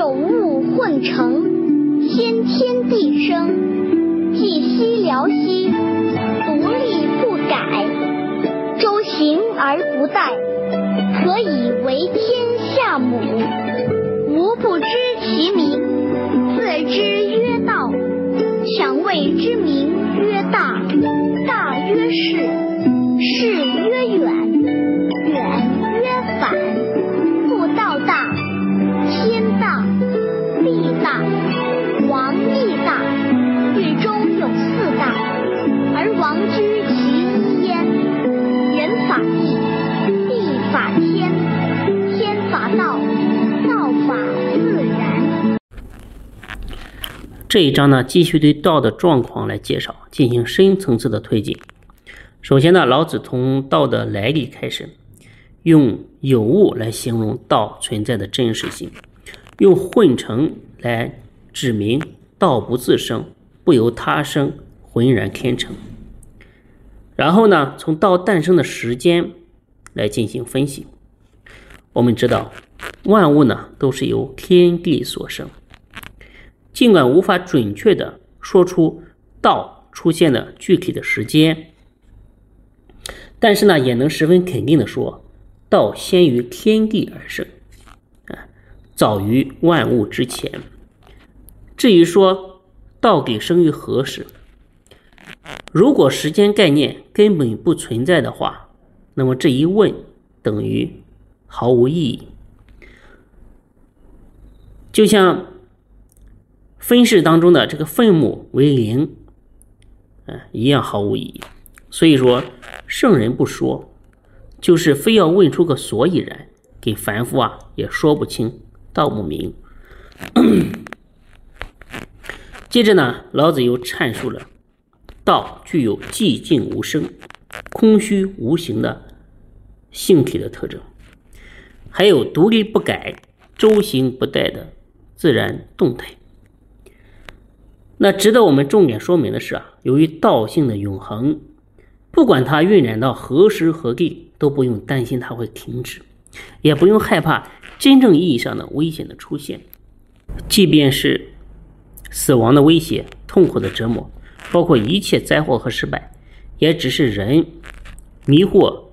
有物混成，先天地生，寂兮寥兮，独立不改，周行而不殆，可以为天下母。吾不知其名，自知曰道。这一章呢，继续对道的状况来介绍，进行深层次的推进。首先呢，老子从道的来历开始，用有物来形容道存在的真实性，用混成来指明道不自生，不由他生，浑然天成。然后呢，从道诞生的时间来进行分析。我们知道，万物呢都是由天地所生。尽管无法准确的说出道出现的具体的时间，但是呢，也能十分肯定的说，道先于天地而生，啊，早于万物之前。至于说道给生于何时，如果时间概念根本不存在的话，那么这一问等于毫无意义，就像。分式当中的这个分母为零，嗯，一样毫无意义。所以说，圣人不说，就是非要问出个所以然，给凡夫啊也说不清道不明。接着呢，老子又阐述了道具有寂静无声、空虚无形的性体的特征，还有独立不改、周行不殆的自然动态。那值得我们重点说明的是啊，由于道性的永恒，不管它运染到何时何地，都不用担心它会停止，也不用害怕真正意义上的危险的出现。即便是死亡的威胁、痛苦的折磨，包括一切灾祸和失败，也只是人迷惑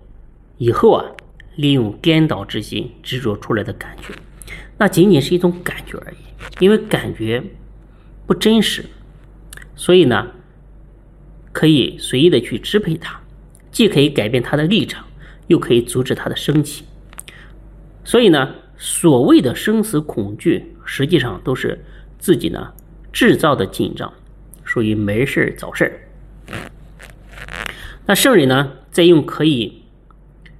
以后啊，利用颠倒之心执着出来的感觉，那仅仅是一种感觉而已，因为感觉不真实。所以呢，可以随意的去支配它，既可以改变它的立场，又可以阻止它的升起。所以呢，所谓的生死恐惧，实际上都是自己呢制造的紧张，属于没事找事。那圣人呢，再用可以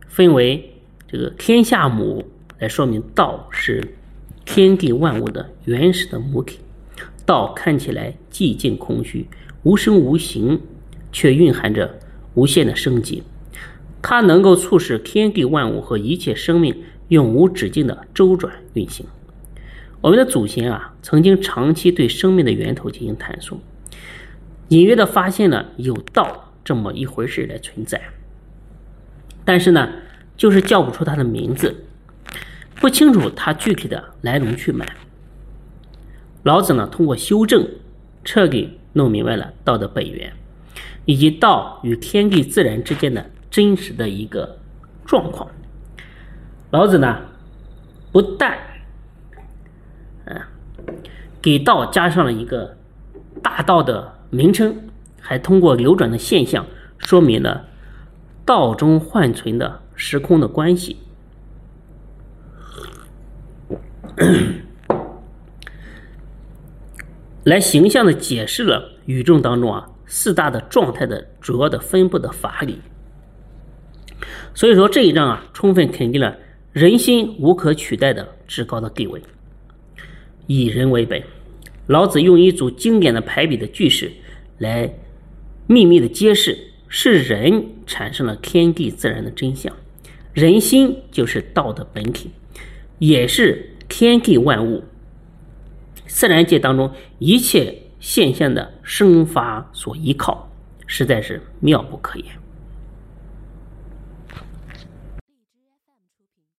分为这个天下母来说明道是天地万物的原始的母体。道看起来寂静空虚、无声无形，却蕴含着无限的生机。它能够促使天地万物和一切生命永无止境的周转运行。我们的祖先啊，曾经长期对生命的源头进行探索，隐约的发现了有道这么一回事来存在。但是呢，就是叫不出它的名字，不清楚它具体的来龙去脉。老子呢，通过修正，彻底弄明白了道的本源，以及道与天地自然之间的真实的一个状况。老子呢，不但，嗯，给道加上了一个大道的名称，还通过流转的现象，说明了道中幻存的时空的关系。来形象的解释了宇宙当中啊四大的状态的主要的分布的法理。所以说这一章啊，充分肯定了人心无可取代的至高的地位。以人为本，老子用一组经典的排比的句式来秘密的揭示，是人产生了天地自然的真相，人心就是道的本体，也是天地万物。自然界当中一切现象的生发所依靠，实在是妙不可言。